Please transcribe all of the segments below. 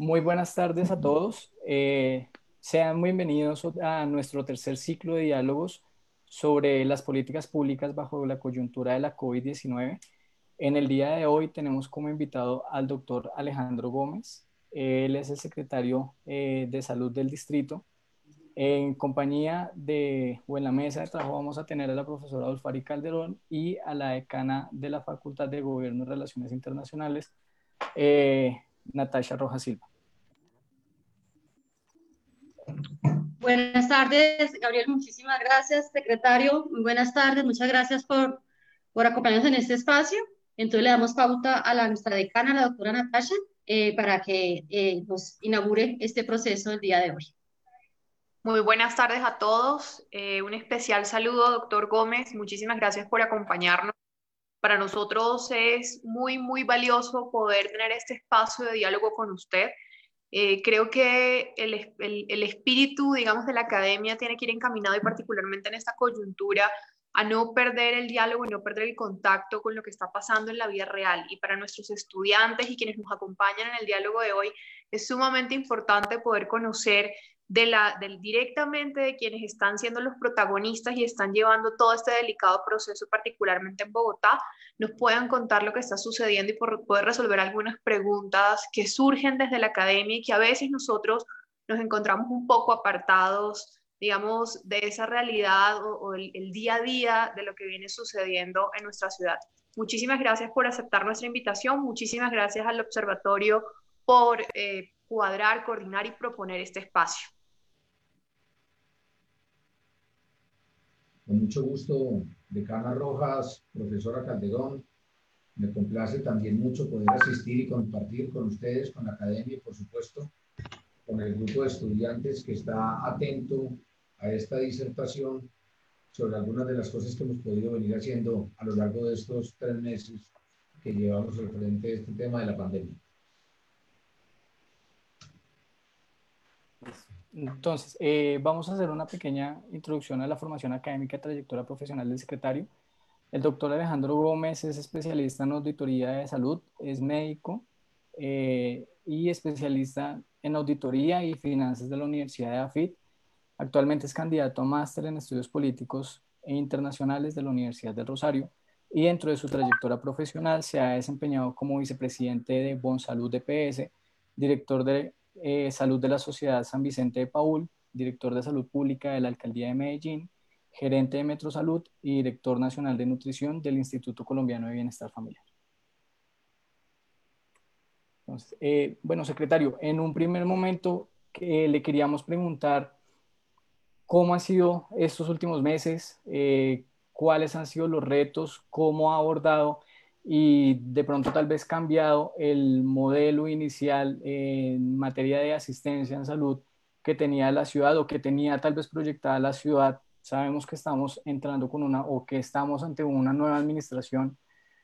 Muy buenas tardes a todos. Eh, sean bienvenidos a nuestro tercer ciclo de diálogos sobre las políticas públicas bajo la coyuntura de la COVID-19. En el día de hoy tenemos como invitado al doctor Alejandro Gómez. Él es el secretario eh, de salud del distrito. En compañía de, o en la mesa de trabajo vamos a tener a la profesora Dolfari Calderón y a la decana de la Facultad de Gobierno y Relaciones Internacionales, eh, Natasha Rojas Silva. Buenas tardes, Gabriel. Muchísimas gracias, secretario. Muy buenas tardes. Muchas gracias por, por acompañarnos en este espacio. Entonces le damos pauta a la, nuestra decana, la doctora Natasha, eh, para que eh, nos inaugure este proceso el día de hoy. Muy buenas tardes a todos. Eh, un especial saludo, doctor Gómez. Muchísimas gracias por acompañarnos. Para nosotros es muy, muy valioso poder tener este espacio de diálogo con usted eh, creo que el, el, espíritu, digamos, de la academia tiene que ir encaminado y particularmente en esta coyuntura a no perder el diálogo y no perder el contacto con lo que está pasando en la vida real. Y para nuestros estudiantes y quienes nos acompañan en el diálogo de hoy, es sumamente importante poder conocer de la, directamente de quienes están siendo los protagonistas y están llevando todo este delicado proceso, particularmente en Bogotá, nos puedan contar lo que está sucediendo y por poder resolver algunas preguntas que surgen desde la academia y que a veces nosotros nos encontramos un poco apartados, digamos, de esa realidad o, el, día a día de lo que viene sucediendo en nuestra ciudad. Muchísimas gracias por aceptar nuestra invitación, muchísimas gracias al observatorio por eh, cuadrar, coordinar y proponer este espacio. Con mucho gusto, decana Rojas, profesora Calderón. Me complace también mucho poder asistir y compartir con ustedes, con la academia y, por supuesto, con el grupo de estudiantes que está atento a esta disertación sobre algunas de las cosas que hemos podido venir haciendo a lo largo de estos tres meses que llevamos al frente de este tema de la pandemia. Entonces, eh, vamos a hacer una pequeña introducción a la formación académica y trayectoria profesional del secretario. El doctor Alejandro Gómez es especialista en auditoría de salud, es médico eh, y especialista en auditoría y finanzas de la Universidad de AFIT. Actualmente es candidato a máster en estudios políticos e internacionales de la Universidad del Rosario y dentro de su trayectoria profesional se ha desempeñado como vicepresidente de Bon Salud DPS, director de eh, salud de la Sociedad San Vicente de Paul, director de Salud Pública de la Alcaldía de Medellín, gerente de Metrosalud y director nacional de nutrición del Instituto Colombiano de Bienestar Familiar. Eh, bueno, secretario, en un primer momento le queríamos preguntar cómo han sido estos últimos meses, eh, cuáles han sido los retos, cómo ha abordado y de pronto tal vez cambiado el modelo inicial en materia de asistencia en salud que tenía la ciudad o que tenía tal vez proyectada la ciudad. Sabemos que estamos entrando con una o que estamos ante una nueva administración.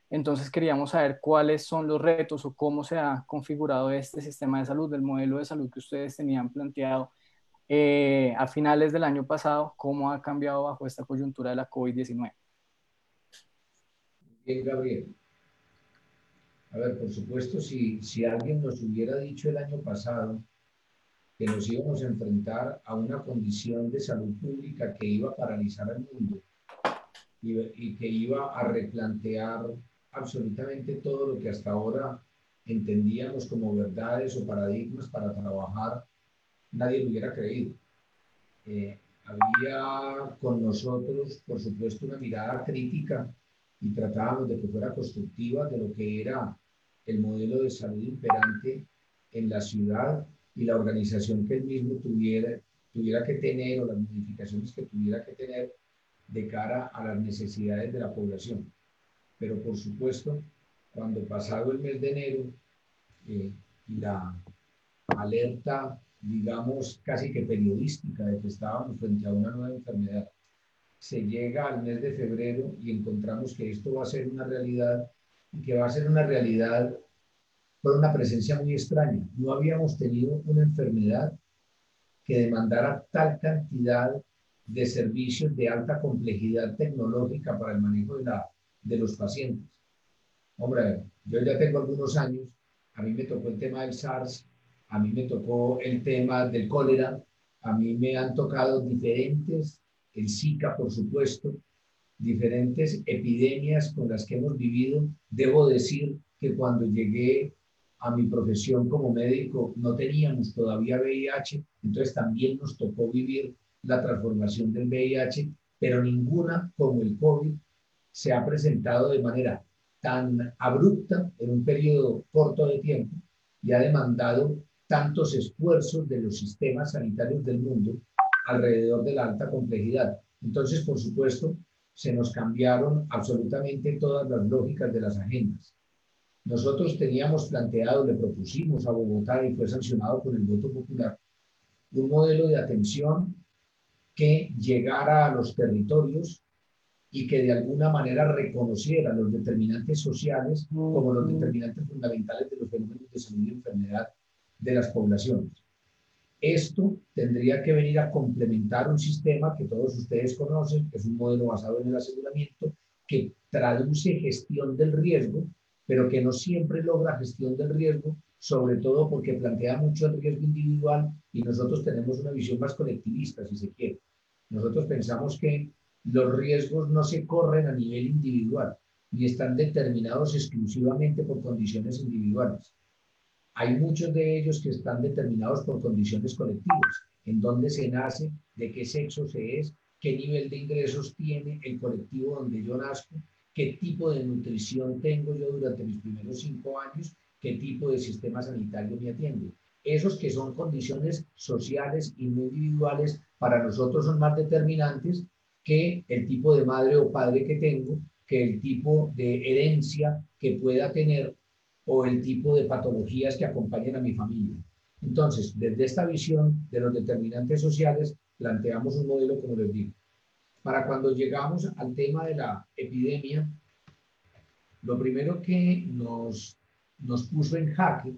Entonces queríamos saber cuáles son los retos o cómo se ha configurado este sistema de salud, del modelo de salud que ustedes tenían planteado eh, a finales del año pasado, cómo ha cambiado bajo esta coyuntura de la COVID-19. Bien, Gabriel. A ver, por supuesto, si, si alguien nos hubiera dicho el año pasado que nos íbamos a enfrentar a una condición de salud pública que iba a paralizar al mundo y, y que iba a replantear absolutamente todo lo que hasta ahora entendíamos como verdades o paradigmas para trabajar, nadie lo hubiera creído. Eh, había con nosotros, por supuesto, una mirada crítica y tratábamos de que fuera constructiva de lo que era el modelo de salud imperante en la ciudad y la organización que él mismo tuviera, tuviera que tener o las modificaciones que tuviera que tener de cara a las necesidades de la población. Pero por supuesto, cuando pasado el mes de enero eh, y la alerta, digamos, casi que periodística de que estábamos frente a una nueva enfermedad, se llega al mes de febrero y encontramos que esto va a ser una realidad y que va a ser una realidad con una presencia muy extraña. No habíamos tenido una enfermedad que demandara tal cantidad de servicios de alta complejidad tecnológica para el manejo de, la, de los pacientes. Hombre, yo ya tengo algunos años, a mí me tocó el tema del SARS a mí me tocó el tema del cólera, a mí me han tocado diferentes, el Zika, por supuesto, diferentes epidemias con las que hemos vivido. Debo decir que cuando llegué a mi profesión como médico no teníamos todavía VIH, entonces también nos tocó vivir la transformación del VIH, pero ninguna como el COVID se ha presentado de manera tan abrupta en un periodo corto de tiempo y ha demandado tantos esfuerzos de los sistemas sanitarios del mundo alrededor de la alta complejidad. Entonces, por supuesto, se nos cambiaron absolutamente todas las lógicas de las agendas. Nosotros teníamos planteado, le propusimos a Bogotá y fue sancionado por el voto popular, un modelo de atención que llegara a los territorios y que de alguna manera reconociera los determinantes sociales como los determinantes fundamentales de los fenómenos de salud y enfermedad de las poblaciones. Esto tendría que venir a complementar un sistema que todos ustedes conocen, que es un modelo basado en el aseguramiento, que traduce gestión del riesgo pero que no siempre logra gestión del riesgo, sobre todo porque plantea mucho el riesgo individual y nosotros tenemos una visión más colectivista, si se quiere. Nosotros pensamos que los riesgos no se corren a nivel individual, ni están determinados exclusivamente por condiciones individuales. Hay muchos de ellos que están determinados por condiciones colectivas, en dónde se nace, de qué sexo se es, qué nivel de ingresos tiene el colectivo donde yo nazco, qué tipo de nutrición tengo yo durante mis primeros cinco años, qué tipo de sistema sanitario me atiende. Esos que son condiciones sociales y no individuales, para nosotros son más determinantes que el tipo de madre o padre que tengo, que el tipo de herencia que pueda tener o el tipo de patologías que acompañen a mi familia. Entonces, desde esta visión de los determinantes sociales, planteamos un modelo, como les digo, para cuando llegamos al tema de la epidemia, lo primero que nos, nos puso en jaque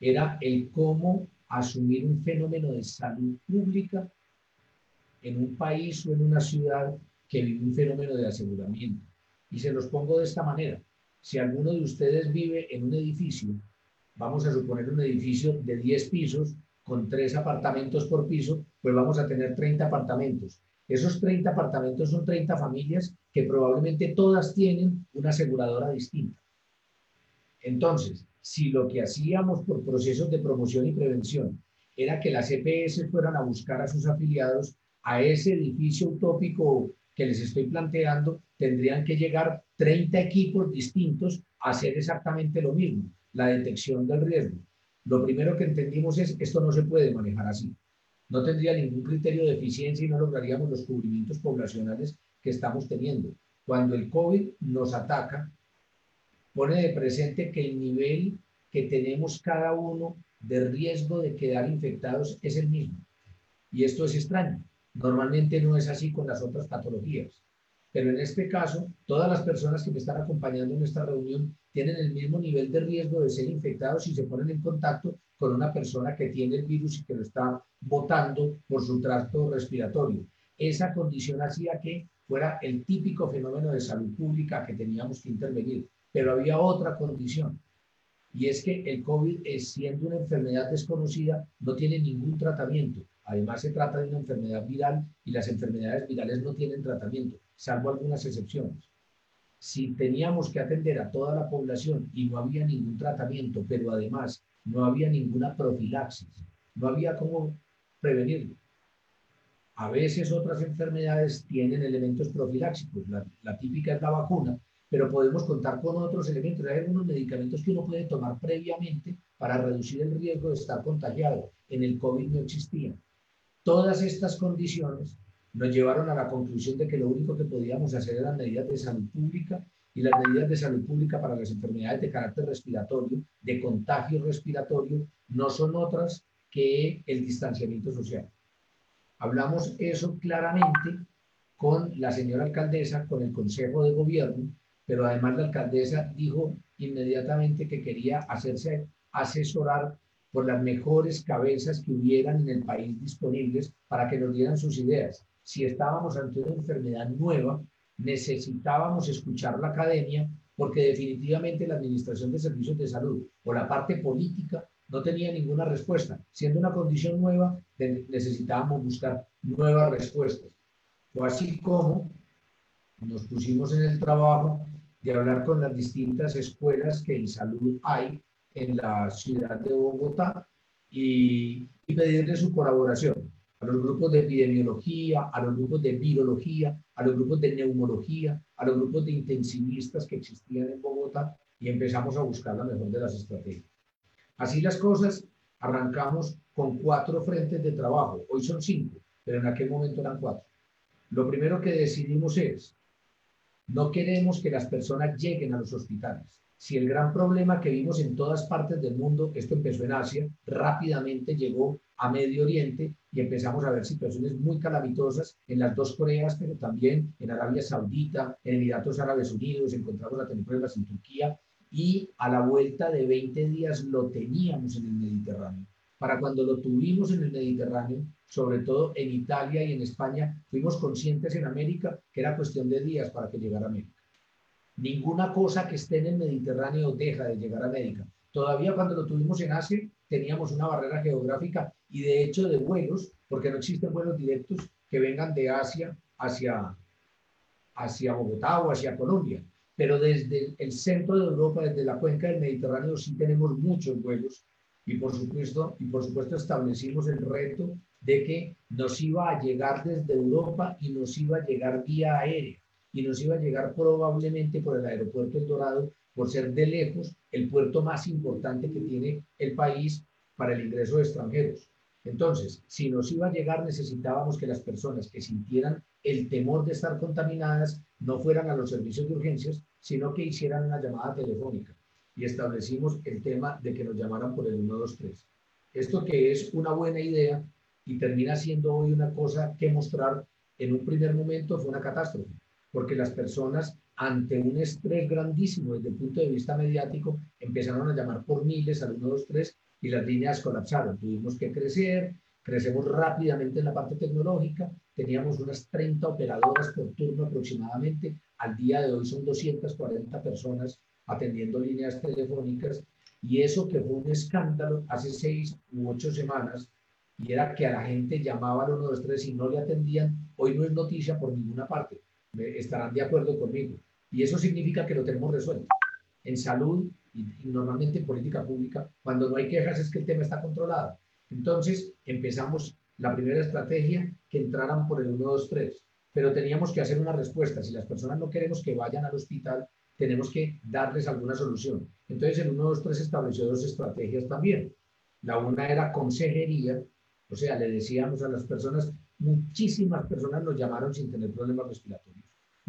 era el cómo asumir un fenómeno de salud pública en un país o en una ciudad que vive un fenómeno de aseguramiento. Y se los pongo de esta manera. Si alguno de ustedes vive en un edificio, vamos a suponer un edificio de 10 pisos con 3 apartamentos por piso, pues vamos a tener 30 apartamentos. Esos 30 apartamentos son 30 familias que probablemente todas tienen una aseguradora distinta. Entonces, si lo que hacíamos por procesos de promoción y prevención era que las EPS fueran a buscar a sus afiliados a ese edificio utópico que les estoy planteando, tendrían que llegar 30 equipos distintos a hacer exactamente lo mismo, la detección del riesgo. Lo primero que entendimos es, esto no se puede manejar así no tendría ningún criterio de eficiencia y no lograríamos los cubrimientos poblacionales que estamos teniendo. Cuando el COVID nos ataca, pone de presente que el nivel que tenemos cada uno de riesgo de quedar infectados es el mismo. Y esto es extraño. Normalmente no es así con las otras patologías. Pero en este caso, todas las personas que me están acompañando en esta reunión tienen el mismo nivel de riesgo de ser infectados si se ponen en contacto con una persona que tiene el virus y que lo está botando por su tracto respiratorio. Esa condición hacía que fuera el típico fenómeno de salud pública que teníamos que intervenir. Pero había otra condición, y es que el COVID, siendo una enfermedad desconocida, no tiene ningún tratamiento. Además, se trata de una enfermedad viral y las enfermedades virales no tienen tratamiento, salvo algunas excepciones. Si teníamos que atender a toda la población y no había ningún tratamiento, pero además no había ninguna profilaxis, no había cómo prevenirlo. A veces otras enfermedades tienen elementos profiláxicos, la, típica es la vacuna, pero podemos contar con otros elementos. Hay algunos medicamentos que uno puede tomar previamente para reducir el riesgo de estar contagiado. En el COVID no existían. Todas estas condiciones nos llevaron a la conclusión de que lo único que podíamos hacer eran medidas de salud pública y las medidas de salud pública para las enfermedades de carácter respiratorio, de contagio respiratorio, no son otras que el distanciamiento social. Hablamos eso claramente con la señora alcaldesa, con el Consejo de Gobierno, pero además la alcaldesa dijo inmediatamente que quería hacerse asesorar por las mejores cabezas que hubieran en el país disponibles para que nos dieran sus ideas. Si estábamos ante una enfermedad nueva, necesitábamos escuchar la academia porque definitivamente la Administración de Servicios de Salud o la parte política no tenía ninguna respuesta. Siendo una condición nueva, necesitábamos buscar nuevas respuestas. Fue así como nos pusimos en el trabajo de hablar con las distintas escuelas que en salud hay en la ciudad de Bogotá y, y pedirle su colaboración a los grupos de epidemiología, a los grupos de virología, a los grupos de neumología, a los grupos de intensivistas que existían en Bogotá y empezamos a buscar la mejor de las estrategias. Así las cosas, arrancamos con cuatro frentes de trabajo. Hoy son cinco, pero en aquel momento eran cuatro. Lo primero que decidimos es, no queremos que las personas lleguen a los hospitales. Si el gran problema que vimos en todas partes del mundo, esto empezó en Asia, rápidamente llegó a Medio Oriente y empezamos a ver situaciones muy calamitosas en las dos Coreas, pero también en Arabia Saudita, en Emiratos Árabes Unidos, encontramos la pruebas en Turquía y a la vuelta de 20 días lo teníamos en el Mediterráneo. Para cuando lo tuvimos en el Mediterráneo, sobre todo en Italia y en España, fuimos conscientes en América que era cuestión de días para que llegara a América. Ninguna cosa que esté en el Mediterráneo deja de llegar a América. Todavía cuando lo tuvimos en Asia, teníamos una barrera geográfica y de hecho de vuelos, porque no existen vuelos directos que vengan de Asia hacia, hacia Bogotá o hacia Colombia pero desde el centro de Europa, desde la cuenca del Mediterráneo, sí tenemos muchos vuelos y por supuesto, y por supuesto establecimos el reto de que nos iba a llegar desde Europa y nos iba a llegar vía aérea y nos iba a llegar probablemente por el aeropuerto El Dorado por ser de lejos el puerto más importante que tiene el país para el ingreso de extranjeros. Entonces, si nos iba a llegar, necesitábamos que las personas que sintieran el temor de estar contaminadas no fueran a los servicios de urgencias, sino que hicieran una llamada telefónica y establecimos el tema de que nos llamaran por el 123. Esto que es una buena idea y termina siendo hoy una cosa que mostrar, en un primer momento fue una catástrofe, porque las personas ante un estrés grandísimo desde el punto de vista mediático empezaron a llamar por miles al 123 y las líneas colapsaron. Tuvimos que crecer, crecemos rápidamente en la parte tecnológica, teníamos unas 30 operadoras por turno aproximadamente, al día de hoy son 240 personas atendiendo líneas telefónicas y eso que fue un escándalo hace seis u ocho semanas y era que a la gente llamaba al 123 y no le atendían, hoy no es noticia por ninguna parte. Estarán de acuerdo conmigo. Y eso significa que lo tenemos resuelto. En salud y, normalmente en política pública, cuando no hay quejas es que el tema está controlado. Entonces empezamos la primera estrategia que entraran por el 123 pero teníamos que hacer una respuesta. Si las personas no queremos que vayan al hospital, tenemos que darles alguna solución. Entonces, en uno, dos, tres estableció dos estrategias también. La una era consejería, o sea, le decíamos a las personas, muchísimas personas nos llamaron sin tener problemas respiratorios,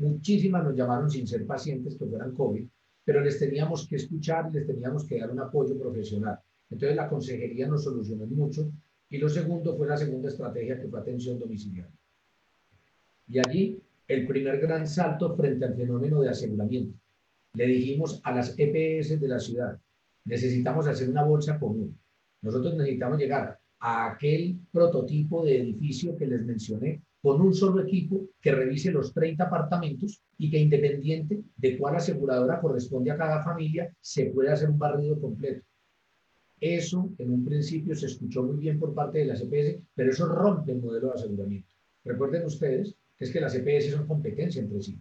muchísimas nos llamaron sin ser pacientes que fueran COVID, pero les teníamos que escuchar les teníamos que dar un apoyo profesional. Entonces, la consejería nos solucionó mucho. Y lo segundo fue la segunda estrategia, que fue atención domiciliaria. Y allí el primer gran salto frente al fenómeno de aseguramiento. Le dijimos a las EPS de la ciudad, necesitamos hacer una bolsa común. Nosotros necesitamos llegar a aquel prototipo de edificio que les mencioné con un solo equipo que revise los 30 apartamentos y que independiente de cuál aseguradora corresponde a cada familia, se puede hacer un barrido completo. Eso en un principio se escuchó muy bien por parte de las EPS, pero eso rompe el modelo de aseguramiento. Recuerden ustedes es que las EPS son competencia entre sí.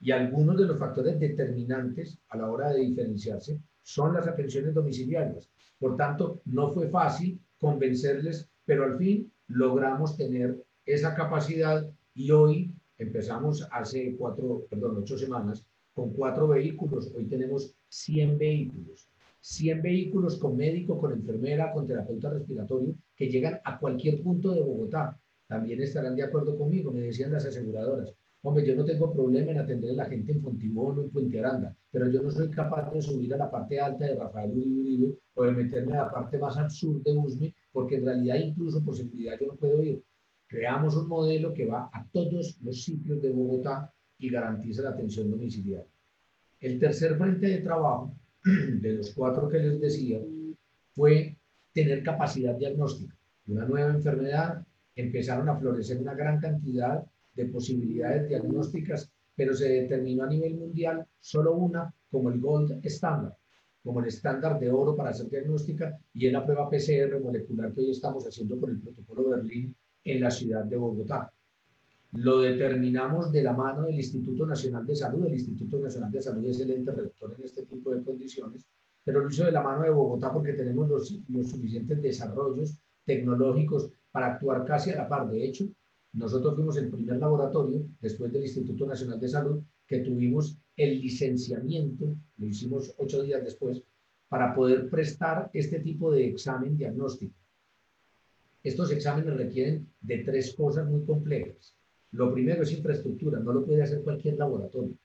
Y algunos de los factores determinantes a la hora de diferenciarse son las atenciones domiciliarias. Por tanto, no fue fácil convencerles, pero al fin logramos tener esa capacidad y hoy empezamos hace cuatro, perdón, ocho semanas con cuatro vehículos. Hoy tenemos 100 vehículos. 100 vehículos con médico, con enfermera, con terapeuta respiratorio que llegan a cualquier punto de Bogotá también estarán de acuerdo conmigo, me decían las aseguradoras. Hombre, yo no tengo problema en atender a la gente en Fontibón o en Puente Aranda, pero yo no soy capaz de subir a la parte alta de Rafael Uribe o de meterme a la parte más al sur de Usme, porque en realidad incluso por seguridad yo no puedo ir. Creamos un modelo que va a todos los sitios de Bogotá y garantiza la atención domiciliaria. El tercer frente de trabajo, de los cuatro que les decía, fue tener capacidad diagnóstica de una nueva enfermedad empezaron a florecer una gran cantidad de posibilidades diagnósticas, pero se determinó a nivel mundial solo una como el gold standard. como el estándar de oro para hacer diagnóstica y en la prueba PCR molecular que hoy estamos haciendo por el protocolo Berlín en la ciudad de Bogotá. Lo determinamos de la mano del Instituto Nacional de Salud. El Instituto Nacional de Salud es el ente rector en este tipo de condiciones, pero lo hizo de la mano de Bogotá porque tenemos los, los suficientes desarrollos tecnológicos para actuar casi a la par. De hecho, nosotros fuimos el primer laboratorio, después del Instituto Nacional de Salud, que tuvimos el licenciamiento, lo hicimos ocho días después, para poder prestar este tipo de examen diagnóstico. Estos exámenes requieren de tres cosas muy complejas. Lo primero es infraestructura, no lo puede hacer cualquier laboratorio.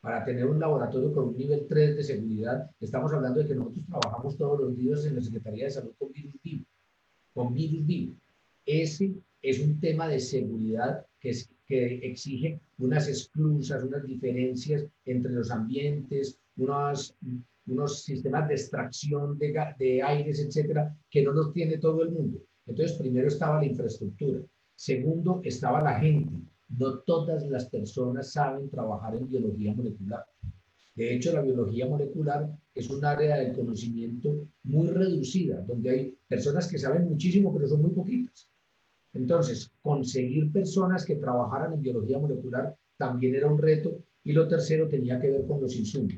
Para tener un laboratorio con un nivel 3 de seguridad, estamos hablando de que nosotros trabajamos todos los días en la Secretaría de Salud con virus vivo, con virus vivo. Ese es un tema de seguridad que, es, que exige unas exclusas, unas diferencias entre los ambientes, unos, unos sistemas de extracción de, de aires, etcétera, que no los tiene todo el mundo. Entonces, primero estaba la infraestructura. Segundo, estaba la gente. No todas las personas saben trabajar en biología molecular. De hecho, la biología molecular es un área del conocimiento muy reducida, donde hay personas que saben muchísimo, pero son muy poquitas. Entonces, conseguir personas que trabajaran en biología molecular también era un reto. Y lo tercero tenía que ver con los insumos.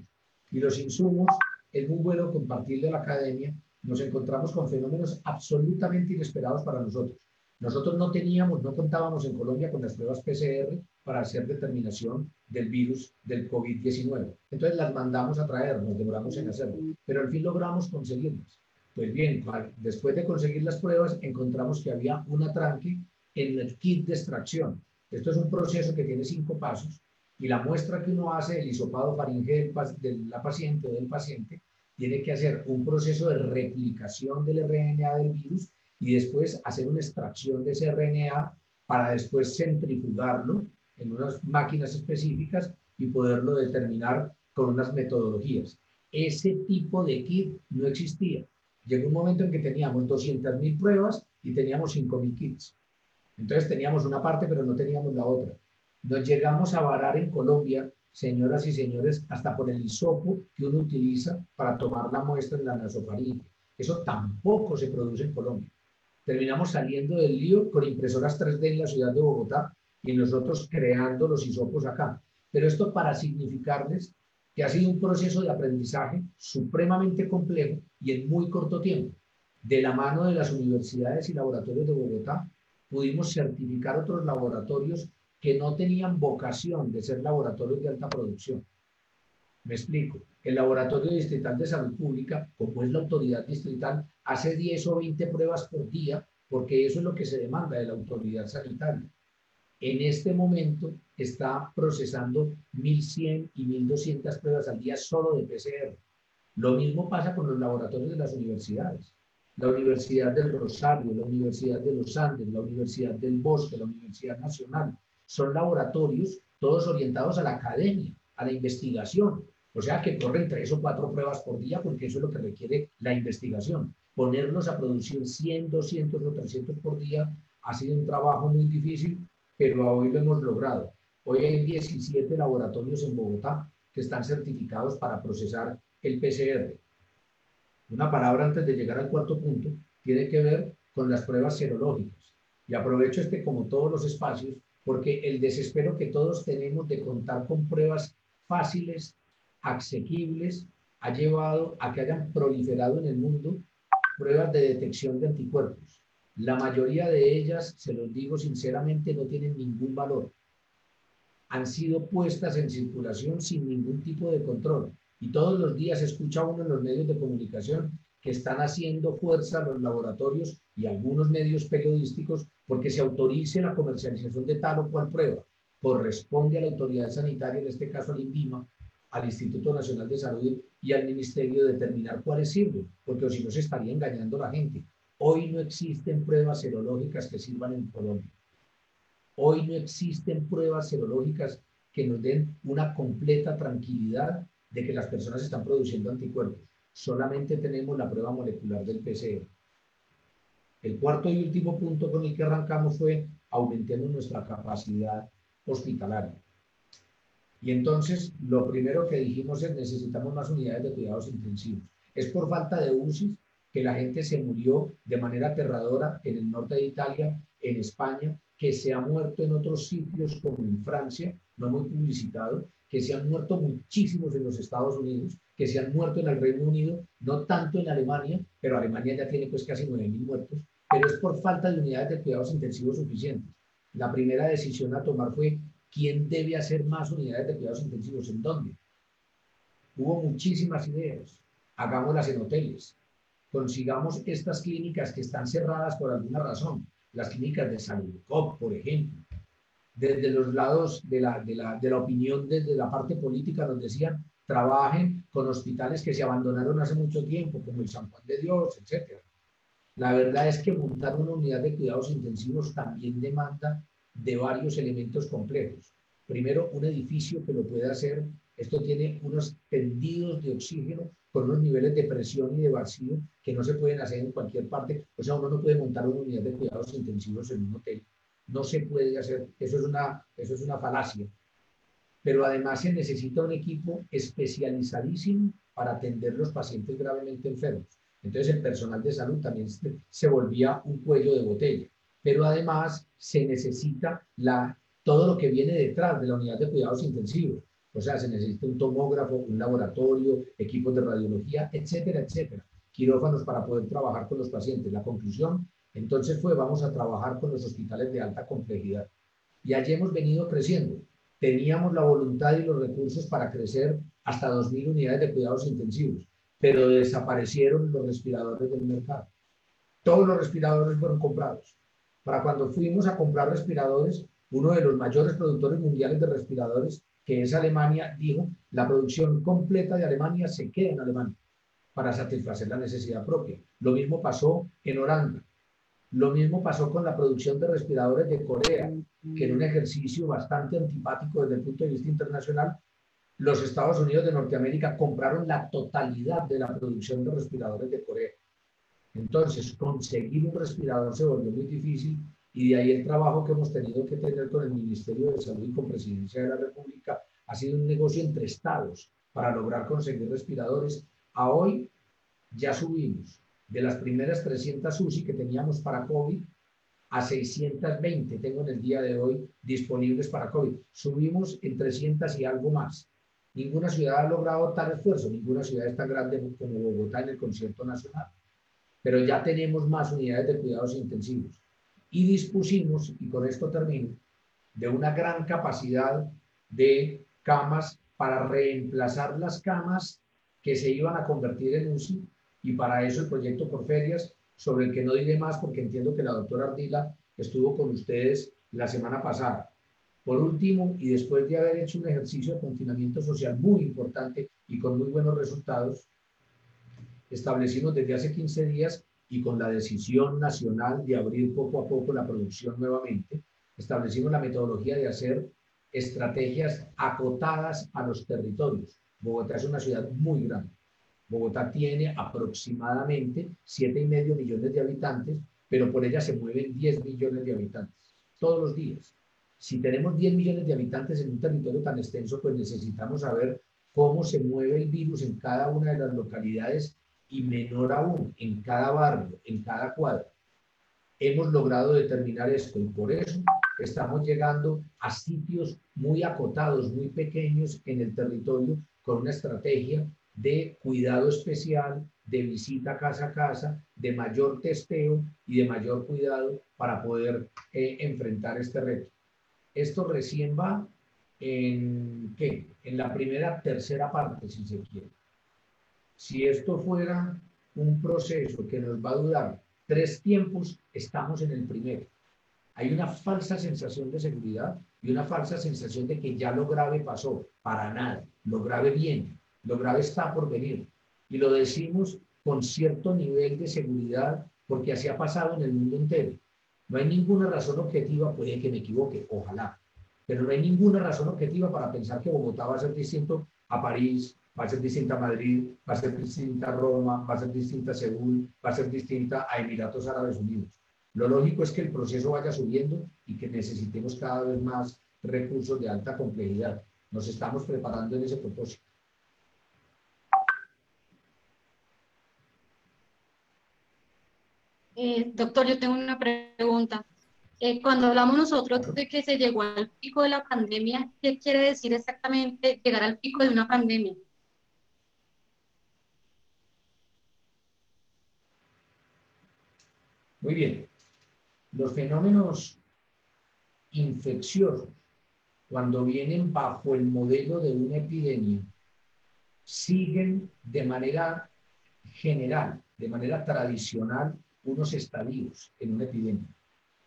Y los insumos, es muy bueno compartir de la academia, nos encontramos con fenómenos absolutamente inesperados para nosotros. Nosotros no teníamos, no contábamos en Colombia con las pruebas PCR para hacer determinación del virus del COVID-19. Entonces las mandamos a traer, nos demoramos en hacerlo, pero al fin logramos conseguirlas. Pues bien, después de conseguir las pruebas, encontramos que había un atranque en el kit de extracción. Esto es un proceso que tiene cinco pasos y la muestra que uno hace del hisopado faringe de la paciente o del paciente tiene que hacer un proceso de replicación del RNA del virus y después hacer una extracción de ese RNA para después centrifugarlo en unas máquinas específicas y poderlo determinar con unas metodologías. Ese tipo de kit no existía. Llegó un momento en que teníamos 200.000 pruebas y teníamos 5.000 kits. Entonces teníamos una parte, pero no teníamos la otra. Nos llegamos a varar en Colombia, señoras y señores, hasta por el hisopo que uno utiliza para tomar la muestra en la nasofaringe. Eso tampoco se produce en Colombia. Terminamos saliendo del lío con impresoras 3D en la ciudad de Bogotá y nosotros creando los hisopos acá. Pero esto para significarles que ha sido un proceso de aprendizaje supremamente complejo y en muy corto tiempo. De la mano de las universidades y laboratorios de Bogotá, pudimos certificar otros laboratorios que no tenían vocación de ser laboratorios de alta producción. Me explico. El Laboratorio Distrital de Salud Pública, como es la autoridad distrital, hace 10 o 20 pruebas por día porque eso es lo que se demanda de la autoridad sanitaria. En este momento está procesando 1.100 y 1.200 pruebas al día solo de PCR. Lo mismo pasa con los laboratorios de las universidades. La Universidad del Rosario, la Universidad de los Andes, la Universidad del Bosque, la Universidad Nacional. Son laboratorios todos orientados a la academia, a la investigación. O sea que corren tres o cuatro pruebas por día porque eso es lo que requiere la investigación. Ponerlos a producir 100, 200 o 300 por día ha sido un trabajo muy difícil pero hoy lo hemos logrado. Hoy hay 17 laboratorios en Bogotá que están certificados para procesar el PCR. Una palabra antes de llegar al cuarto punto tiene que ver con las pruebas serológicas. Y aprovecho este como todos los espacios porque el desespero que todos tenemos de contar con pruebas fáciles, asequibles, ha llevado a que hayan proliferado en el mundo pruebas de detección de anticuerpos. La mayoría de ellas, se los digo sinceramente, no tienen ningún valor. Han sido puestas en circulación sin ningún tipo de control. Y todos los días escucha uno en los medios de comunicación que están haciendo fuerza los laboratorios y algunos medios periodísticos porque se autorice la comercialización de tal o cual prueba. Corresponde a la autoridad sanitaria, en este caso al INVIMA, al Instituto Nacional de Salud y al Ministerio determinar cuáles sirven, porque si no se estaría engañando la gente. Hoy no existen pruebas serológicas que sirvan en Colombia. Hoy no existen pruebas serológicas que nos den una completa tranquilidad de que las personas están produciendo anticuerpos. Solamente tenemos la prueba molecular del PCR. El cuarto y último punto con el que arrancamos fue aumentando nuestra capacidad hospitalaria. Y entonces lo primero que dijimos es necesitamos más unidades de cuidados intensivos. es por falta de UCI que la gente se murió de manera aterradora en el norte de Italia, en España, que se ha muerto en otros sitios como en Francia, no muy publicitado, que se han muerto muchísimos en los Estados Unidos, que se han muerto en el Reino Unido, no tanto en Alemania, pero Alemania ya tiene pues casi 9.000 muertos, pero es por falta de unidades de cuidados intensivos suficientes. La primera decisión a tomar fue quién debe hacer más unidades de cuidados intensivos, en dónde. Hubo muchísimas ideas, hagámoslas en hoteles, consigamos estas clínicas que están cerradas por alguna razón, las clínicas de salud COP, por ejemplo, desde los lados de la, de la, de la opinión, desde la parte política, nos decían, trabajen con hospitales que se abandonaron hace mucho tiempo, como el San Juan de Dios, etc. La verdad es que montar una unidad de cuidados intensivos también demanda de varios elementos complejos. Primero, un edificio que lo pueda hacer. Esto tiene unos tendidos de oxígeno con unos niveles de presión y de vacío que no se pueden hacer en cualquier parte. O sea, uno no puede montar una unidad de cuidados intensivos en un hotel. No se puede hacer. Eso es una, eso es una falacia. Pero además se necesita un equipo especializadísimo para atender los pacientes gravemente enfermos. Entonces el personal de salud también se, volvía un cuello de botella. Pero además se necesita la, todo lo que viene detrás de la unidad de cuidados intensivos. O sea, se necesita un tomógrafo, un laboratorio, equipos de radiología, etcétera, etcétera. Quirófanos para poder trabajar con los pacientes. La conclusión entonces fue, vamos a trabajar con los hospitales de alta complejidad. Y allí hemos venido creciendo. Teníamos la voluntad y los recursos para crecer hasta 2.000 unidades de cuidados intensivos, pero desaparecieron los respiradores del mercado. Todos los respiradores fueron comprados. Para cuando fuimos a comprar respiradores, uno de los mayores productores mundiales de respiradores, que es Alemania, dijo, la producción completa de Alemania se queda en Alemania para satisfacer la necesidad propia. Lo mismo pasó en Holanda. Lo mismo pasó con la producción de respiradores de Corea, que en un ejercicio bastante antipático desde el punto de vista internacional, los Estados Unidos de Norteamérica compraron la totalidad de la producción de respiradores de Corea. Entonces, conseguir un respirador se volvió muy difícil y de ahí el trabajo que hemos tenido que tener con el Ministerio de Salud y con Presidencia de la República ha sido un negocio entre estados para lograr conseguir respiradores. A hoy ya subimos de las primeras 300 UCI que teníamos para COVID a 620 tengo en el día de hoy disponibles para COVID. Subimos en 300 y algo más. Ninguna ciudad ha logrado tal esfuerzo, ninguna ciudad es tan grande como Bogotá en el concierto nacional. Pero ya tenemos más unidades de cuidados intensivos. Y dispusimos, y con esto termino, de una gran capacidad de camas para reemplazar las camas que se iban a convertir en UCI y para eso el proyecto por ferias, sobre el que no diré más porque entiendo que la doctora Ardila estuvo con ustedes la semana pasada. Por último, y después de haber hecho un ejercicio de confinamiento social muy importante y con muy buenos resultados, establecimos desde hace 15 días y con la decisión nacional de abrir poco a poco la producción nuevamente, establecimos la metodología de hacer estrategias acotadas a los territorios. Bogotá es una ciudad muy grande Bogotá tiene aproximadamente 7,5 millones de habitantes, pero por ella se mueven 10 millones de habitantes todos los días. Si tenemos 10 millones de habitantes en un territorio tan extenso, pues necesitamos saber cómo se mueve el virus en cada una de las localidades y menor aún en cada barrio, en cada cuadro. Hemos logrado determinar esto y por eso estamos llegando a sitios muy acotados, muy pequeños en el territorio con una estrategia de cuidado especial, de visita casa a casa, de mayor testeo y de mayor cuidado para poder eh, enfrentar este reto. Esto recién va en qué? En la primera, tercera parte, si se quiere. Si esto fuera un proceso que nos va a durar tres tiempos, estamos en el primero. Hay una falsa sensación de seguridad y una falsa sensación de que ya lo grave pasó. Para nada. Lo grave viene. Lo grave está por venir. Y lo decimos con cierto nivel de seguridad porque así ha pasado en el mundo entero. No hay ninguna razón objetiva, puede que me equivoque, ojalá, pero no hay ninguna razón objetiva para pensar que Bogotá va a ser distinto a París, va a ser distinta a Madrid, va a ser distinta a Roma, va a ser distinta a Seúl, va a ser distinta a Emiratos Árabes Unidos. Lo lógico es que el proceso vaya subiendo y que necesitemos cada vez más recursos de alta complejidad. Nos estamos preparando en ese propósito. Eh, doctor, yo tengo una pregunta. Eh, cuando hablamos nosotros de que se llegó al pico de la pandemia, ¿qué quiere decir exactamente llegar al pico de una pandemia? Muy bien. Los fenómenos infecciosos, cuando vienen bajo el modelo de una epidemia, siguen de manera general, de manera tradicional, unos estadios en una epidemia.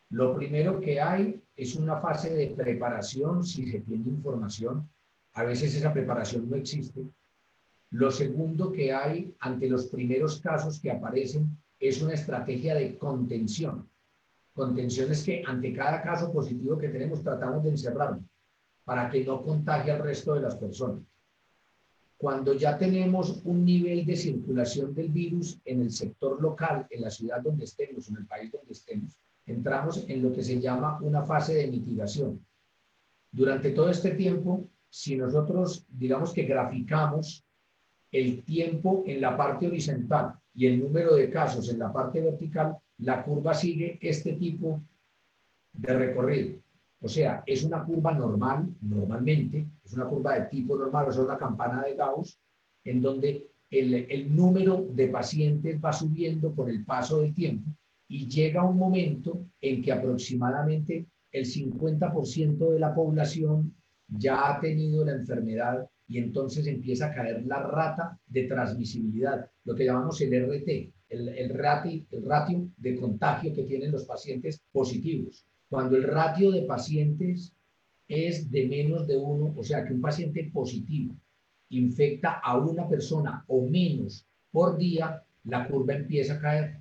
Lo primero que hay es una fase de preparación, si se tiene información. A veces esa preparación no existe. Lo segundo que hay ante los primeros casos que aparecen es una estrategia de contención. Contención es que ante cada caso positivo que tenemos tratamos de encerrarlo para que no contagie al resto de las personas. Cuando ya tenemos un nivel de circulación del virus en el sector local, en la ciudad donde estemos, en el país donde estemos, entramos en lo que se llama una fase de mitigación. Durante todo este tiempo, si nosotros digamos que graficamos el tiempo en la parte horizontal y el número de casos en la parte vertical, la curva sigue este tipo de recorrido. O sea, es una curva normal, normalmente, es una curva de tipo normal, o sea, una campana de Gauss, en donde el, el número de pacientes va subiendo con el paso del tiempo y llega un momento en que aproximadamente el 50% de la población ya ha tenido la enfermedad y entonces empieza a caer la rata de transmisibilidad, lo que llamamos el RT, el, el, ratio, el ratio de contagio que tienen los pacientes positivos. Cuando el ratio de pacientes es de menos de uno, o sea que un paciente positivo infecta a una persona o menos por día, la curva empieza a caer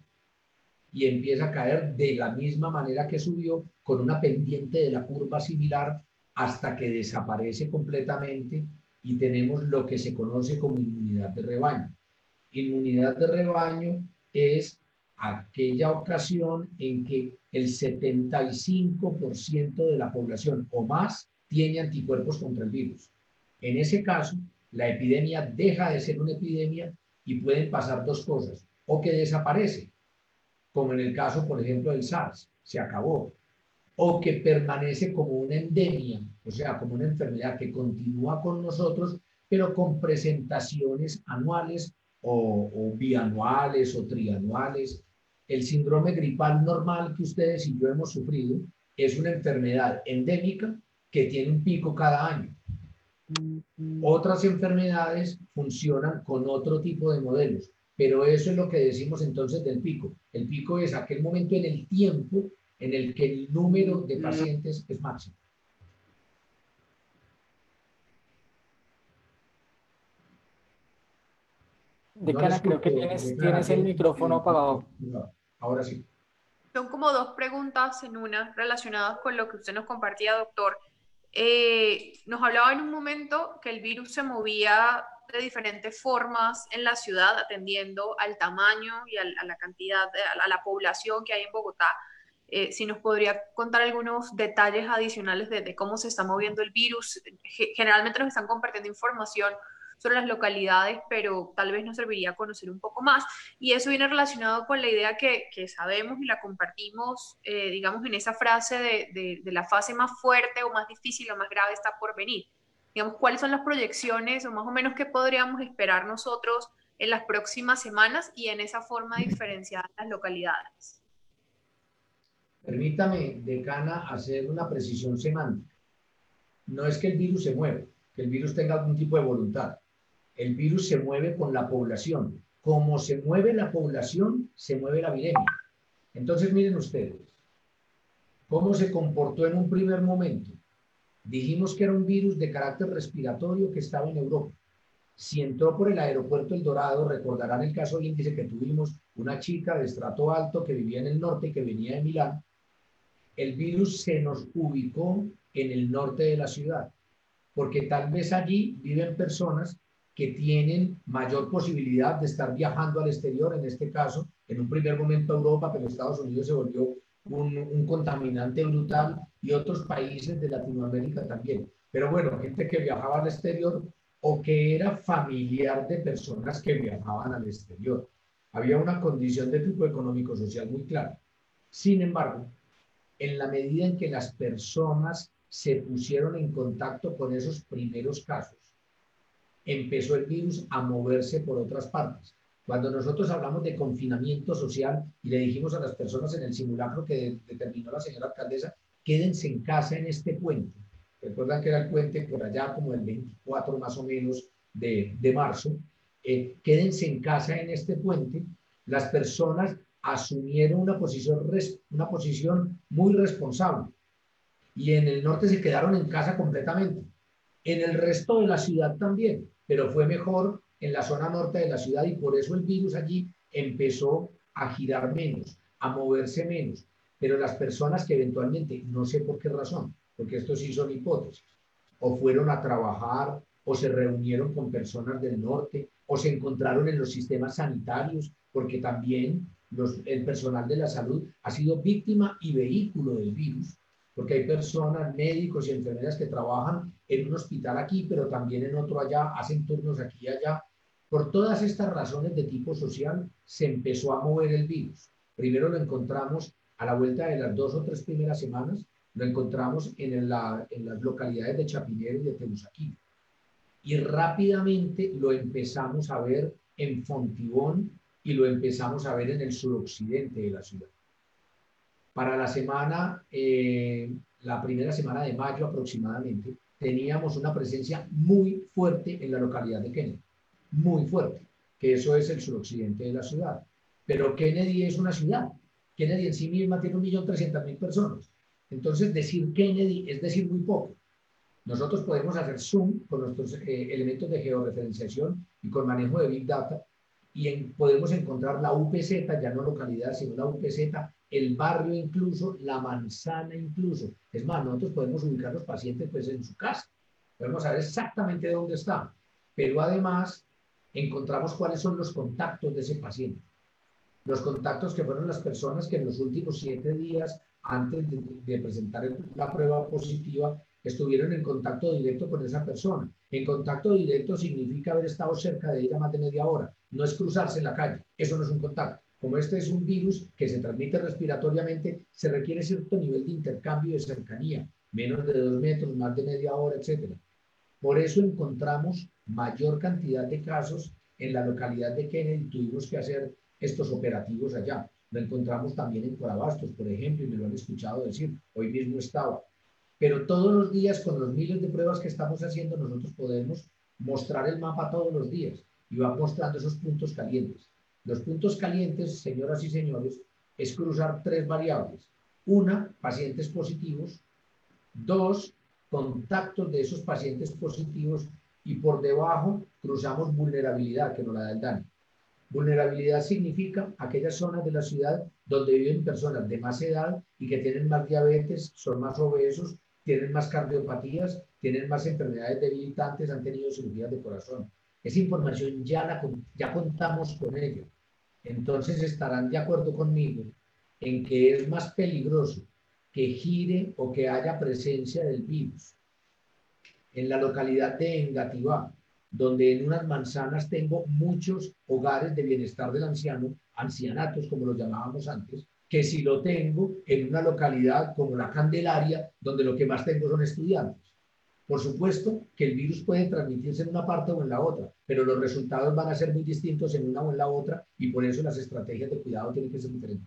y empieza a caer de la misma manera que subió, con una pendiente de la curva similar hasta que desaparece completamente y tenemos lo que se conoce como inmunidad de rebaño. Inmunidad de rebaño es aquella ocasión en que el 75% de la población o más tiene anticuerpos contra el virus. En ese caso, la epidemia deja de ser una epidemia y pueden pasar dos cosas, o que desaparece, como en el caso, por ejemplo, del SARS, se acabó, o que permanece como una endemia, o sea, como una enfermedad que continúa con nosotros, pero con presentaciones anuales o, o bianuales o trianuales. El síndrome gripal normal que ustedes y yo hemos sufrido es una enfermedad endémica que tiene un pico cada año. Otras enfermedades funcionan con otro tipo de modelos, pero eso es lo que decimos entonces del pico. El pico es aquel momento en el tiempo en el que el número de pacientes es máximo. Decana, creo que tienes, tienes el micrófono apagado. Ahora sí. Son como dos preguntas en una relacionadas con lo que usted nos compartía, doctor. Eh, nos hablaba en un momento que el virus se movía de diferentes formas en la ciudad, atendiendo al tamaño y a, la cantidad, a la población que hay en Bogotá. Eh, si nos podría contar algunos detalles adicionales de, de, cómo se está moviendo el virus. Generalmente nos están compartiendo información sobre las localidades, pero tal vez nos serviría conocer un poco más. Y eso viene relacionado con la idea que, que sabemos y la compartimos, eh, digamos, en esa frase de, de, de, la fase más fuerte o más difícil o más grave está por venir. Digamos, ¿cuáles son las proyecciones o más o menos qué podríamos esperar nosotros en las próximas semanas y en esa forma diferenciada las localidades? Permítame, decana, hacer una precisión semántica. No es que el virus se mueva, que el virus tenga algún tipo de voluntad. El virus se mueve con la población. Como se mueve la población, se mueve la viremia. Entonces, miren ustedes, ¿cómo se comportó en un primer momento? Dijimos que era un virus de carácter respiratorio que estaba en Europa. Si entró por el aeropuerto El Dorado, recordarán el caso índice que tuvimos, una chica de estrato alto que vivía en el norte y que venía de Milán. El virus se nos ubicó en el norte de la ciudad, porque tal vez allí viven personas que tienen mayor posibilidad de estar viajando al exterior, en este caso, en un primer momento a Europa, pero Estados Unidos se volvió un, un, contaminante brutal y otros países de Latinoamérica también. Pero bueno, gente que viajaba al exterior o que era familiar de personas que viajaban al exterior. Había una condición de tipo económico-social muy clara. Sin embargo, en la medida en que las personas se pusieron en contacto con esos primeros casos, empezó el virus a moverse por otras partes. Cuando nosotros hablamos de confinamiento social y le dijimos a las personas en el simulacro que determinó la señora alcaldesa, quédense en casa en este puente. Recuerdan que era el puente por allá como el 24 más o menos de, de marzo. Eh, quédense en casa en este puente. Las personas asumieron una posición, una posición muy responsable y en el norte se quedaron en casa completamente. En el resto de la ciudad también, pero fue mejor en la zona norte de la ciudad y por eso el virus allí empezó a girar menos, a moverse menos. Pero las personas que eventualmente, no sé por qué razón, porque esto sí son hipótesis, o fueron a trabajar, o se reunieron con personas del norte, o se encontraron en los sistemas sanitarios, porque también el personal de la salud ha sido víctima y vehículo del virus, porque hay personas, médicos y enfermeras que trabajan en un hospital aquí, pero también en otro allá, hacen turnos aquí y allá. Por todas estas razones de tipo social, se empezó a mover el virus. Primero lo encontramos a la vuelta de las dos o tres primeras semanas, lo encontramos en, la, en las localidades de Chapinero y de Teusaquillo. Y rápidamente lo empezamos a ver en Fontibón y lo empezamos a ver en el suroccidente de la ciudad. Para la semana, eh, la primera semana de mayo aproximadamente, teníamos una presencia muy fuerte en la localidad de Kennedy, muy fuerte, que eso es el suroccidente de la ciudad. Pero Kennedy es una ciudad. Kennedy en sí misma tiene 1.300.000 personas. Entonces, decir Kennedy es decir muy poco. Nosotros podemos hacer zoom con nuestros eh, elementos de georreferenciación y con manejo de Big Data y podemos encontrar la UPZ, ya no localidad, sino la UPZ, el barrio incluso, la manzana incluso. Es más, nosotros podemos ubicar los pacientes pues, en su casa. Podemos saber exactamente dónde están. Pero además encontramos cuáles son los contactos de ese paciente. Los contactos que fueron las personas que en los últimos siete días antes de, presentar la prueba positiva, estuvieron en contacto directo con esa persona. En contacto directo significa haber estado cerca de ella más de media hora. No es cruzarse en la calle. Eso no es un contacto. Como este es un virus que se transmite respiratoriamente, se requiere cierto nivel de intercambio de cercanía, menos de dos metros, más de media hora, etc. Por eso encontramos mayor cantidad de casos en la localidad de Kennedy. Tuvimos que hacer estos operativos allá. Lo encontramos también en Corabastos, por ejemplo, y me lo han escuchado decir, hoy mismo estaba. Pero todos los días, con los miles de pruebas que estamos haciendo, nosotros podemos mostrar el mapa todos los días y va mostrando esos puntos calientes. Los puntos calientes, señoras y señores, es cruzar tres variables. Una, pacientes positivos. Dos, contactos de esos pacientes positivos. Y por debajo cruzamos vulnerabilidad, que nos la da el daño. Vulnerabilidad significa aquellas zonas de la ciudad donde viven personas de más edad y que tienen más diabetes, son más obesos, tienen más cardiopatías, tienen más enfermedades debilitantes, han tenido cirugías de corazón. Esa información ya, la, ya contamos con ello. Entonces estarán de acuerdo conmigo en que es más peligroso que gire o que haya presencia del virus en la localidad de Engativá, donde en unas manzanas tengo muchos hogares de bienestar del anciano, ancianatos como los llamábamos antes, que si lo tengo en una localidad como la Candelaria, donde lo que más tengo son estudiantes. Por supuesto que el virus puede transmitirse en una parte o en la otra, pero los resultados van a ser muy distintos en una o en la otra y por eso las estrategias de cuidado tienen que ser diferentes.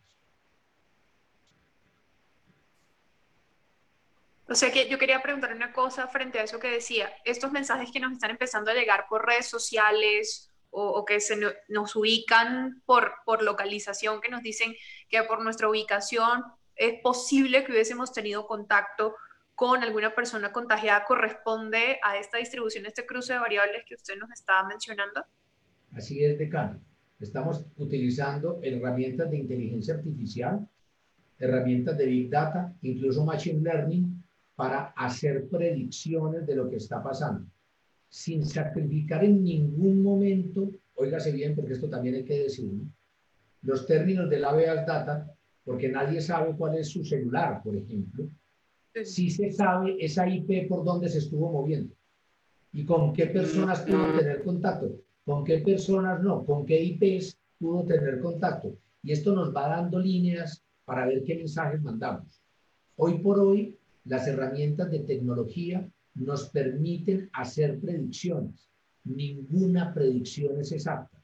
O sea que yo quería preguntar una cosa frente a eso que decía, estos mensajes que nos están empezando a llegar por redes sociales o, que se nos ubican por, por localización, que nos dicen que por nuestra ubicación es posible que hubiésemos tenido contacto con alguna persona contagiada, ¿corresponde a esta distribución, este cruce de variables que usted nos estaba mencionando? Así es, decano. Estamos utilizando herramientas de inteligencia artificial, herramientas de Big Data, incluso Machine Learning, para hacer predicciones de lo que está pasando, sin sacrificar en ningún momento, óigase bien, porque esto también hay que decirlo, los términos de la Beas Data, porque nadie sabe cuál es su celular, por ejemplo, si se sabe esa IP por dónde se estuvo moviendo y con qué personas pudo tener contacto, con qué personas no, con qué IPs pudo tener contacto. Y esto nos va dando líneas para ver qué mensajes mandamos. Hoy por hoy, las herramientas de tecnología nos permiten hacer predicciones. Ninguna predicción es exacta,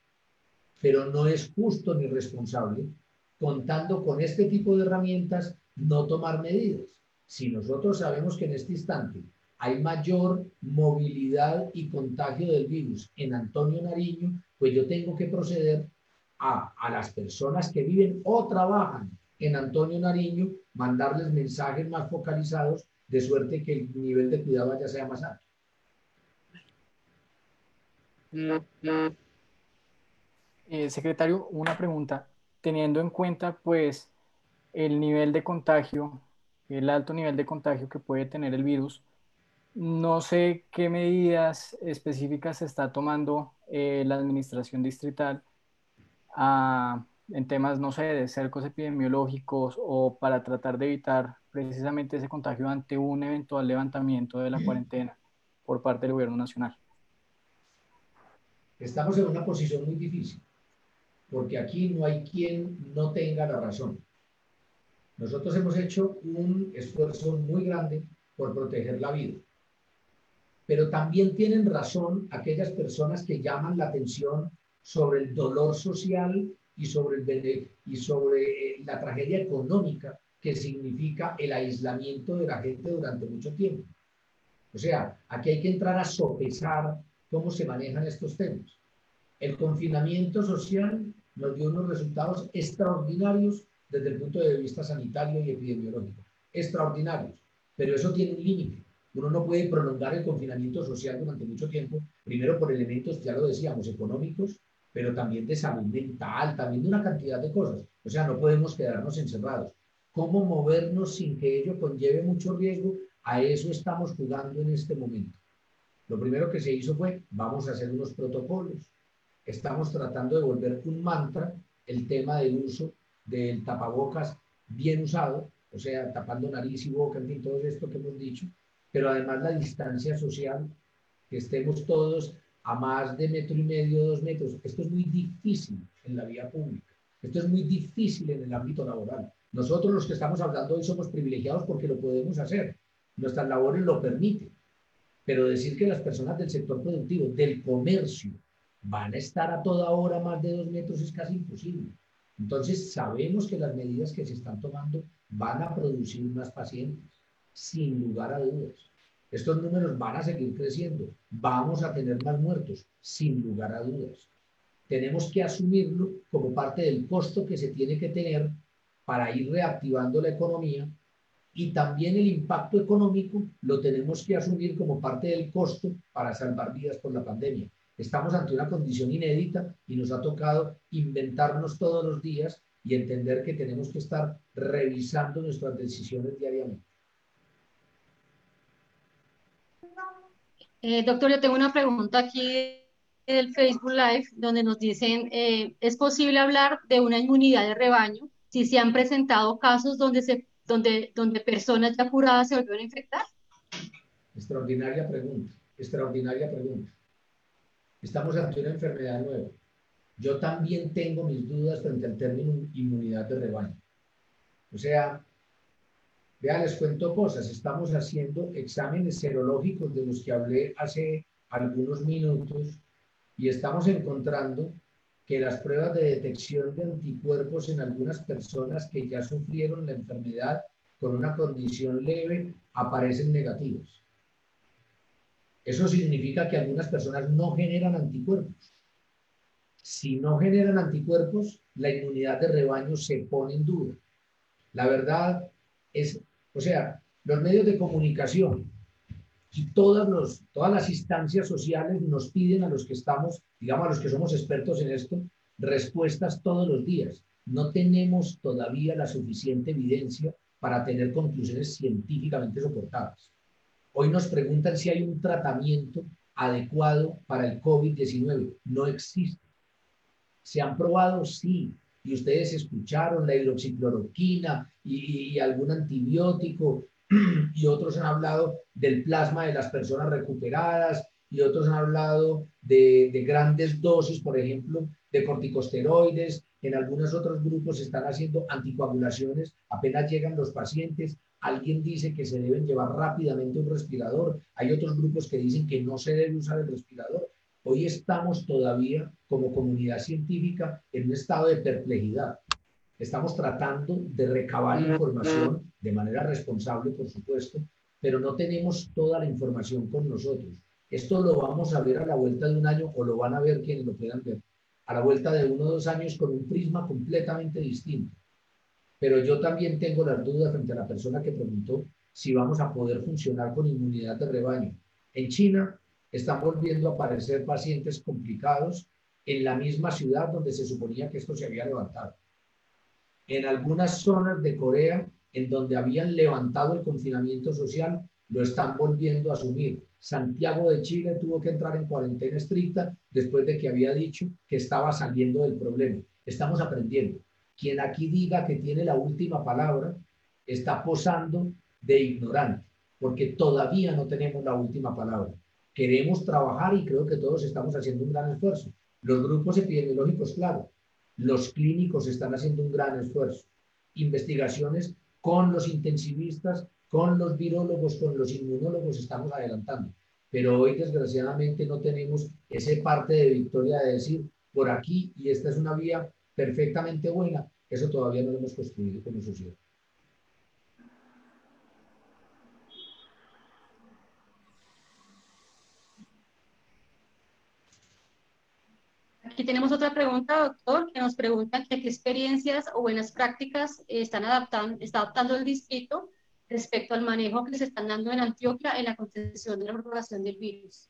pero no es justo ni responsable, contando con este tipo de herramientas, no tomar medidas. Si nosotros sabemos que en este instante hay mayor movilidad y contagio del virus en Antonio Nariño, pues yo tengo que proceder a, a las personas que viven o trabajan en Antonio Nariño, mandarles mensajes más focalizados de suerte que el nivel de cuidado ya sea más alto. Eh, secretario, una pregunta. Teniendo en cuenta, pues, el nivel de contagio, el alto nivel de contagio que puede tener el virus, no sé qué medidas específicas se está tomando eh, la administración distrital a, en temas, no sé, de cercos epidemiológicos o para tratar de evitar precisamente ese contagio ante un eventual levantamiento de la cuarentena por parte del gobierno nacional? Estamos en una posición muy difícil, porque aquí no hay quien no tenga la razón. Nosotros hemos hecho un esfuerzo muy grande por proteger la vida, pero también tienen razón aquellas personas que llaman la atención sobre el dolor social y sobre, el, y sobre eh, la tragedia económica que significa el aislamiento de la gente durante mucho tiempo. O sea, aquí hay que entrar a sopesar cómo se manejan estos temas. El confinamiento social nos dio unos resultados extraordinarios desde el punto de vista sanitario y epidemiológico. Extraordinarios. Pero eso tiene un límite. Uno no puede prolongar el confinamiento social durante mucho tiempo, primero por elementos, ya lo decíamos, económicos, pero también de salud mental, también de una cantidad de cosas. O sea, no podemos quedarnos encerrados. ¿Cómo movernos sin que ello conlleve mucho riesgo? A eso estamos jugando en este momento. Lo primero que se hizo fue, vamos a hacer unos protocolos. Estamos tratando de volver un mantra el tema del uso del tapabocas bien usado, o sea, tapando nariz y boca, en fin, todo esto que hemos dicho, pero además la distancia social, que estemos todos a más de metro y medio, dos metros. Esto es muy difícil en la vía pública. Esto es muy difícil en el ámbito laboral. Nosotros los que estamos hablando hoy somos privilegiados porque lo podemos hacer. Nuestras labores lo permiten. Pero decir que las personas del sector productivo, del comercio, van a estar a toda hora más de dos metros es casi imposible. Entonces sabemos que las medidas que se están tomando van a producir más pacientes, sin lugar a dudas. Estos números van a seguir creciendo. Vamos a tener más muertos, sin lugar a dudas. Tenemos que asumirlo como parte del costo que se tiene que tener para ir reactivando la economía y también el impacto económico lo tenemos que asumir como parte del costo para salvar vidas por la pandemia. Estamos ante una condición inédita y nos ha tocado inventarnos todos los días y entender que tenemos que estar revisando nuestras decisiones diariamente. Eh, doctor, yo tengo una pregunta aquí del Facebook Live donde nos dicen, eh, ¿es posible hablar de una inmunidad de rebaño si se han presentado casos donde, se, donde, donde personas ya curadas se volvieron a infectar? Extraordinaria pregunta, extraordinaria pregunta. Estamos ante una enfermedad nueva. Yo también tengo mis dudas frente al término inmunidad de rebaño. O sea, Vean, les cuento cosas. Estamos haciendo exámenes serológicos de los que hablé hace algunos minutos y estamos encontrando que las pruebas de detección de anticuerpos en algunas personas que ya sufrieron la enfermedad con una condición leve aparecen negativos. Eso significa que algunas personas no generan anticuerpos. Si no generan anticuerpos, la inmunidad de rebaño se pone en duda. La verdad es o sea, los medios de comunicación todas, todas las instancias sociales nos piden a los que estamos, digamos, a los que somos expertos en esto, respuestas todos los días. No tenemos todavía la suficiente evidencia para tener conclusiones científicamente soportadas. Hoy nos preguntan si hay un tratamiento adecuado para el COVID-19. No existe. ¿Se han probado? Sí y ustedes escucharon la hidroxicloroquina y, algún antibiótico y otros han hablado del plasma de las personas recuperadas y otros han hablado de, grandes dosis, por ejemplo, de corticosteroides, en algunos otros grupos se están haciendo anticoagulaciones, apenas llegan los pacientes, alguien dice que se deben llevar rápidamente un respirador, hay otros grupos que dicen que no se debe usar el respirador. Hoy estamos todavía como comunidad científica en un estado de perplejidad. Estamos tratando de recabar información de manera responsable, por supuesto, pero no tenemos toda la información con nosotros. Esto lo vamos a ver a la vuelta de un año o lo van a ver quienes lo puedan ver a la vuelta de uno o dos años con un prisma completamente distinto. Pero yo también tengo las dudas frente a la persona que preguntó si vamos a poder funcionar con inmunidad de rebaño. En China están volviendo a aparecer pacientes complicados en la misma ciudad donde se suponía que esto se había levantado. En algunas zonas de Corea, en donde habían levantado el confinamiento social, lo están volviendo a asumir. Santiago de Chile tuvo que entrar en cuarentena estricta después de que había dicho que estaba saliendo del problema. Estamos aprendiendo. Quien aquí diga que tiene la última palabra está posando de ignorante, porque todavía no tenemos la última palabra. Queremos trabajar y creo que todos estamos haciendo un gran esfuerzo. Los grupos epidemiológicos, claro. Los clínicos están haciendo un gran esfuerzo. Investigaciones con los intensivistas con los virólogos, con los inmunólogos estamos adelantando. Pero hoy, desgraciadamente, no tenemos ese parte de victoria de decir por aquí y esta es una vía perfectamente buena. Eso todavía no lo hemos construido como sociedad. Aquí tenemos otra pregunta, doctor, que nos pregunta qué experiencias o buenas prácticas están adaptando, está adaptando el distrito respecto al manejo que se están dando en Antioquia en la contención de la propagación del virus?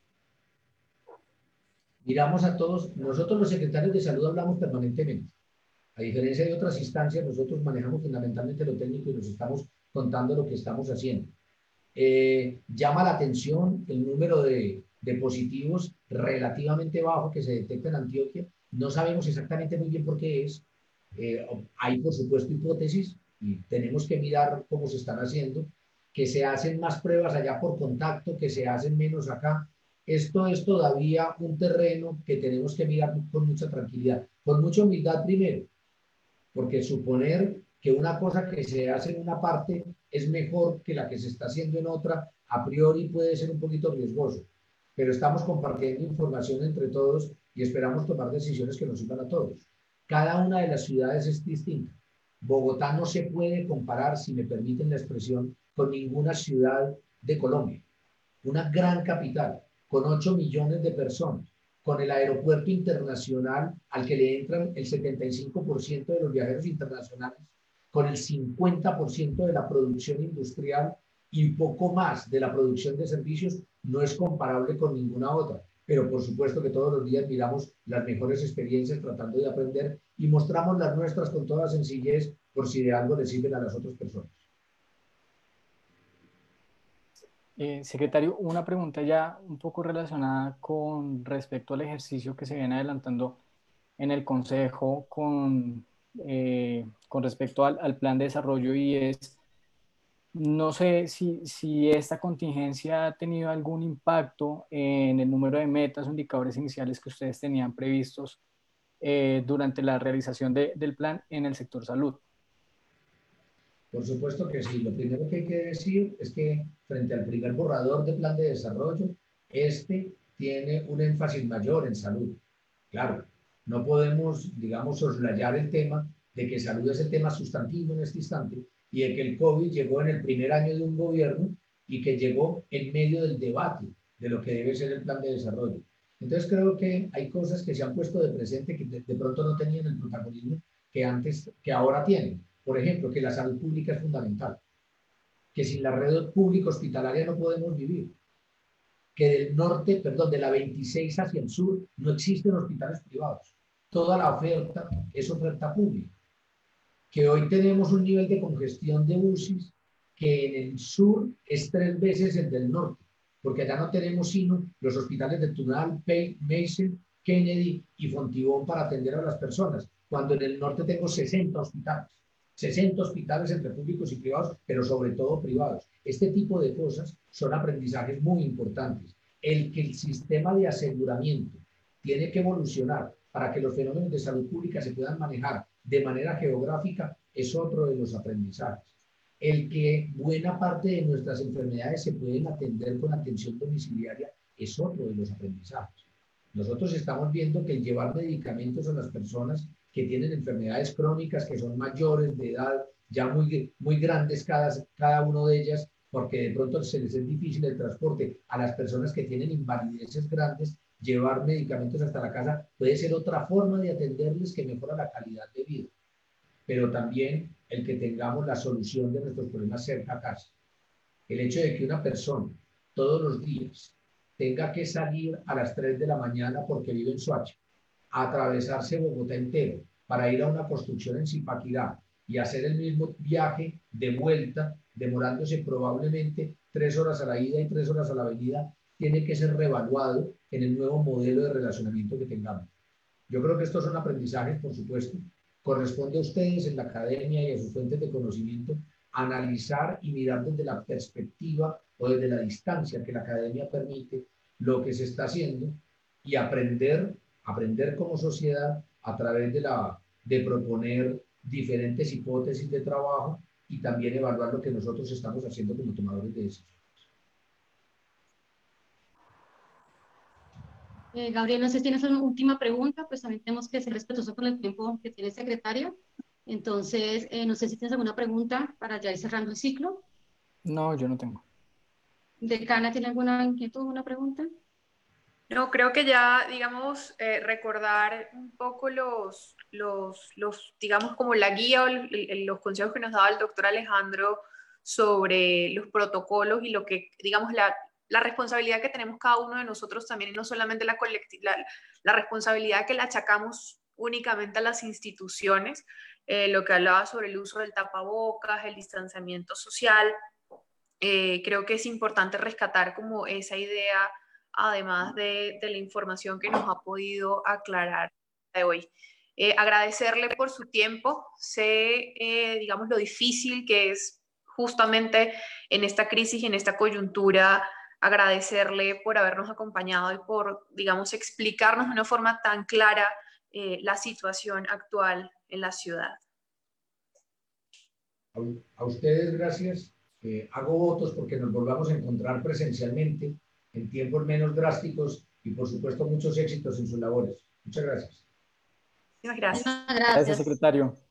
Miramos a todos, nosotros los secretarios de salud hablamos permanentemente. A diferencia de otras instancias, nosotros manejamos fundamentalmente lo técnico y nos estamos contando lo que estamos haciendo. Eh, llama la atención el número de, de positivos relativamente bajo que se detecta en Antioquia. No sabemos exactamente muy bien por qué es. Eh, hay, por supuesto, hipótesis, y tenemos que mirar cómo se están haciendo, que se hacen más pruebas allá por contacto, que se hacen menos acá. Esto es todavía un terreno que tenemos que mirar con mucha tranquilidad, con mucha humildad primero, porque suponer que una cosa que se hace en una parte es mejor que la que se está haciendo en otra, a priori puede ser un poquito riesgoso, pero estamos compartiendo información entre todos y esperamos tomar decisiones que nos sirvan a todos. Cada una de las ciudades es distinta. Bogotá no se puede comparar, si me permiten la expresión, con ninguna ciudad de Colombia. Una gran capital, con 8 millones de personas, con el aeropuerto internacional al que le entran el 75% de los viajeros internacionales, con el 50% de la producción industrial y poco más de la producción de servicios, no es comparable con ninguna otra. Pero por supuesto que todos los días miramos las mejores experiencias tratando de aprender y mostramos las nuestras con toda sencillez por si de algo le sirven a las otras personas. Eh, secretario, una pregunta ya un poco relacionada con respecto al ejercicio que se viene adelantando en el Consejo con, eh, con respecto al, al, plan de desarrollo y es, no sé si, si, esta contingencia ha tenido algún impacto en el número de metas o indicadores iniciales que ustedes tenían previstos eh, durante la realización de, del plan en el sector salud. Por supuesto que sí. Lo primero que hay que decir es que frente al primer borrador de plan de desarrollo, este tiene un énfasis mayor en salud. Claro, no podemos, digamos, soslayar el tema de que salud es el tema sustantivo en este instante y de que el COVID llegó en el primer año de un gobierno y que llegó en medio del debate de lo que debe ser el plan de desarrollo. Entonces creo que hay cosas que se han puesto de presente que de, pronto no tenían el protagonismo que antes, que ahora tienen. Por ejemplo, que la salud pública es fundamental, que sin la red pública hospitalaria no podemos vivir, que del norte, perdón, de la 26 hacia el sur no existen hospitales privados. Toda la oferta es oferta pública. Que hoy tenemos un nivel de congestión de UCIs que en el sur es tres veces el del norte porque allá no tenemos sino los hospitales de Tunal, Payne, Mason, Kennedy y Fontibón para atender a las personas, cuando en el norte tengo 60 hospitales. 60 hospitales entre públicos y privados, pero sobre todo privados. Este tipo de cosas son aprendizajes muy importantes. El que el sistema de aseguramiento tiene que evolucionar para que los fenómenos de salud pública se puedan manejar de manera geográfica es otro de los aprendizajes. El que buena parte de nuestras enfermedades se pueden atender con atención domiciliaria es otro de los aprendizajes. Nosotros estamos viendo que el llevar medicamentos a las personas que tienen enfermedades crónicas, que son mayores de edad, ya muy, muy grandes cada, cada uno de ellas, porque de pronto se les es difícil el transporte a las personas que tienen invalideces grandes, llevar medicamentos hasta la casa puede ser otra forma de atenderles que mejora la calidad de vida. Pero también el que tengamos la solución de nuestros problemas cerca a casa. El hecho de que una persona todos los días tenga que salir a las 3 de la mañana porque vive en Soacha, atravesarse Bogotá entero para ir a una construcción en Zipaquirá y hacer el mismo viaje de vuelta, demorándose probablemente tres horas a la ida y tres horas a la venida, tiene que ser revaluado en el nuevo modelo de relacionamiento que tengamos. Yo creo que estos son aprendizajes, por supuesto. Corresponde a ustedes en la academia y a sus fuentes de conocimiento analizar y mirar desde la perspectiva o desde la distancia que la academia permite lo que se está haciendo y aprender, aprender como sociedad a través de, la, de proponer diferentes hipótesis de trabajo y también evaluar lo que nosotros estamos haciendo como tomadores de decisiones. Eh, Gabriel, no sé si tienes una última pregunta, pues también tenemos que ser respetuosos con el tiempo que tiene el secretario. Entonces, eh, no sé si tienes alguna pregunta para ya ir cerrando el ciclo. No, yo no tengo. ¿Decana tiene alguna inquietud, alguna pregunta? No, creo que ya, digamos, eh, recordar un poco los, los, los, digamos, como la guía o los consejos que nos daba el doctor Alejandro sobre los protocolos y lo que, digamos, la, la responsabilidad que tenemos cada uno de nosotros también, y no solamente la, la, la responsabilidad que le achacamos únicamente a las instituciones, eh, lo que hablaba sobre el uso del tapabocas, el distanciamiento social. Eh, creo que es importante rescatar como esa idea, además de, la información que nos ha podido aclarar de hoy. Eh, agradecerle por su tiempo. Sé, digamos, lo difícil que es justamente en esta crisis y en esta coyuntura agradecerle por habernos acompañado y por, digamos, explicarnos de una forma tan clara la situación actual en la ciudad. A, ustedes, gracias. hago votos porque nos volvamos a encontrar presencialmente en tiempos menos drásticos y, por supuesto, muchos éxitos en sus labores. Muchas gracias. Muchas gracias. Gracias, secretario.